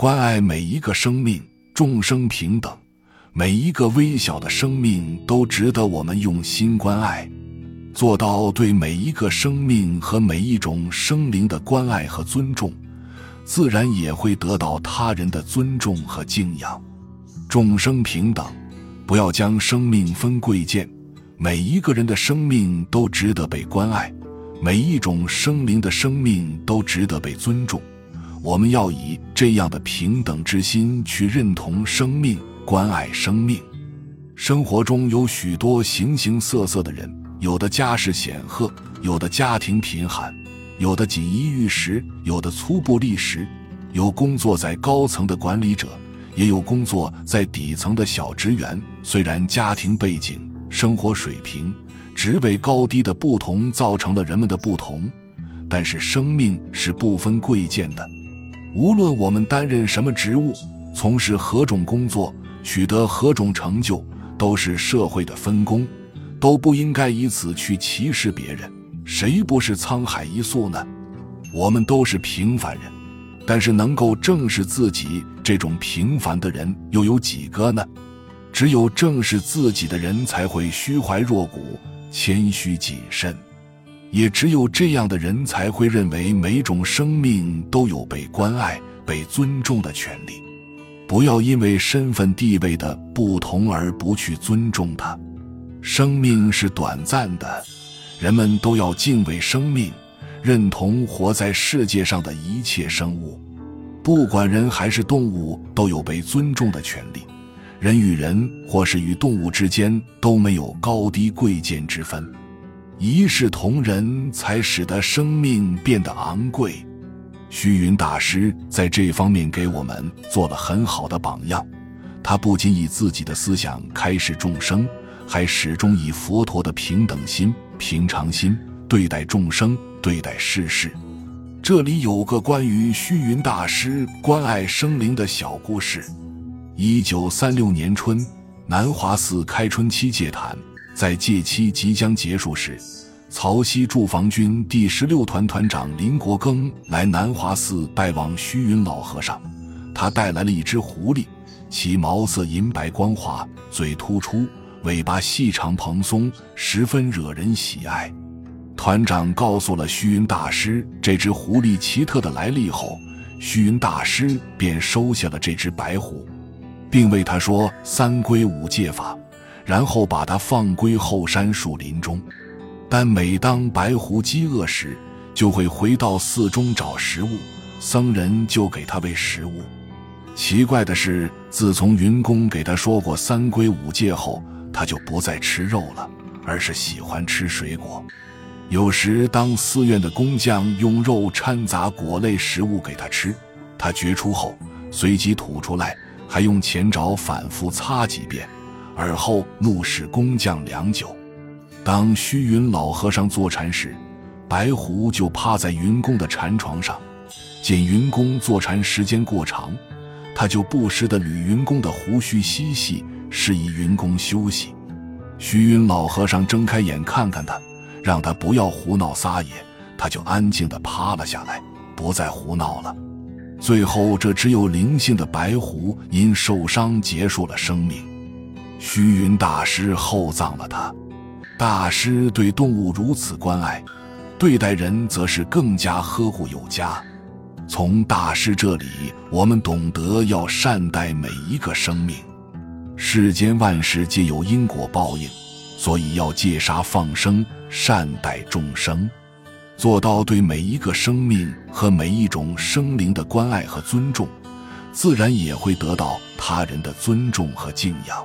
关爱每一个生命，众生平等，每一个微小的生命都值得我们用心关爱。做到对每一个生命和每一种生灵的关爱和尊重，自然也会得到他人的尊重和敬仰。众生平等，不要将生命分贵贱，每一个人的生命都值得被关爱，每一种生灵的生命都值得被尊重。我们要以这样的平等之心去认同生命，关爱生命。生活中有许多形形色色的人。有的家世显赫，有的家庭贫寒，有的锦衣玉食，有的粗布隶食，有工作在高层的管理者，也有工作在底层的小职员。虽然家庭背景、生活水平、职位高低的不同造成了人们的不同，但是生命是不分贵贱的。无论我们担任什么职务，从事何种工作，取得何种成就，都是社会的分工。都不应该以此去歧视别人，谁不是沧海一粟呢？我们都是平凡人，但是能够正视自己这种平凡的人又有几个呢？只有正视自己的人才会虚怀若谷、谦虚谨慎，也只有这样的人才会认为每种生命都有被关爱、被尊重的权利。不要因为身份地位的不同而不去尊重它。生命是短暂的，人们都要敬畏生命，认同活在世界上的一切生物，不管人还是动物，都有被尊重的权利。人与人或是与动物之间都没有高低贵贱之分，一视同仁才使得生命变得昂贵。虚云大师在这方面给我们做了很好的榜样，他不仅以自己的思想开示众生。还始终以佛陀的平等心、平常心对待众生、对待世事。这里有个关于虚云大师关爱生灵的小故事。一九三六年春，南华寺开春期戒坛，在戒期即将结束时，曹溪驻防军第十六团团长林国庚来南华寺拜望虚云老和尚。他带来了一只狐狸，其毛色银白光滑，嘴突出。尾巴细长蓬松，十分惹人喜爱。团长告诉了虚云大师这只狐狸奇特的来历后，虚云大师便收下了这只白狐，并为他说三归五戒法，然后把它放归后山树林中。但每当白狐饥饿时，就会回到寺中找食物，僧人就给他喂食物。奇怪的是，自从云公给他说过三规五戒后，他就不再吃肉了，而是喜欢吃水果。有时，当寺院的工匠用肉掺杂果类食物给他吃，他掘出后随即吐出来，还用前爪反复擦几遍，而后怒视工匠良久。当虚云老和尚坐禅时，白狐就趴在云公的禅床上，见云公坐禅时间过长，他就不时地捋云公的胡须嬉戏。示意云公休息，虚云老和尚睁开眼看看他，让他不要胡闹撒野，他就安静地趴了下来，不再胡闹了。最后，这只有灵性的白狐因受伤结束了生命。虚云大师厚葬了他。大师对动物如此关爱，对待人则是更加呵护有加。从大师这里，我们懂得要善待每一个生命。世间万事皆有因果报应，所以要戒杀放生，善待众生，做到对每一个生命和每一种生灵的关爱和尊重，自然也会得到他人的尊重和敬仰。